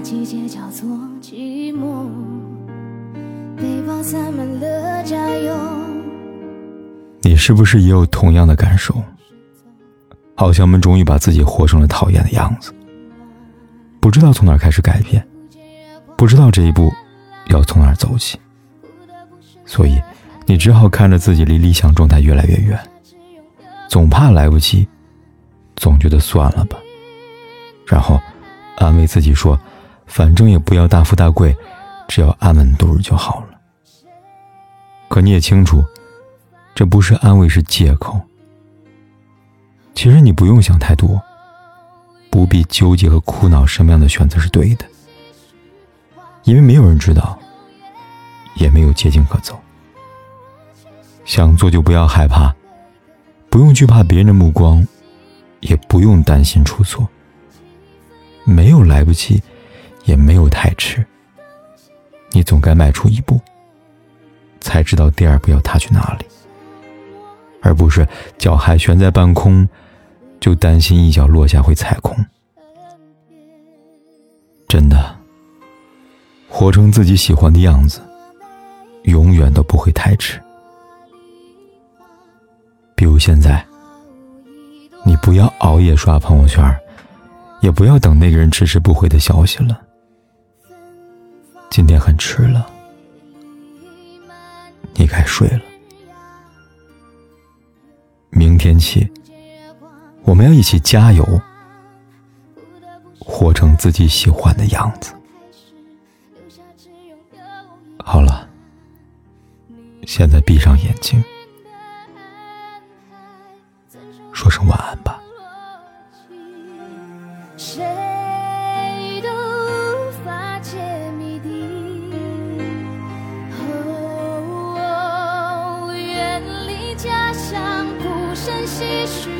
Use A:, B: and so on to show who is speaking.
A: 季节叫做寂寞，背包塞满了加油。你是不是也有同样的感受？好像我们终于把自己活成了讨厌的样子，不知道从哪开始改变，不知道这一步要从哪走起，所以你只好看着自己离理想状态越来越远，总怕来不及，总觉得算了吧，然后安慰自己说，反正也不要大富大贵，只要安稳度日就好了。可你也清楚，这不是安慰，是借口。其实你不用想太多，不必纠结和苦恼什么样的选择是对的，因为没有人知道，也没有捷径可走。想做就不要害怕，不用惧怕别人的目光，也不用担心出错。没有来不及，也没有太迟。你总该迈出一步，才知道第二步要踏去哪里，而不是脚还悬在半空。就担心一脚落下会踩空，真的，活成自己喜欢的样子，永远都不会太迟。比如现在，你不要熬夜刷朋友圈，也不要等那个人迟迟不回的消息了。今天很迟了，你该睡了。明天起。我们要一起加油，活成自己喜欢的样子。好了，现在闭上眼睛，说声晚安吧。
B: Christian.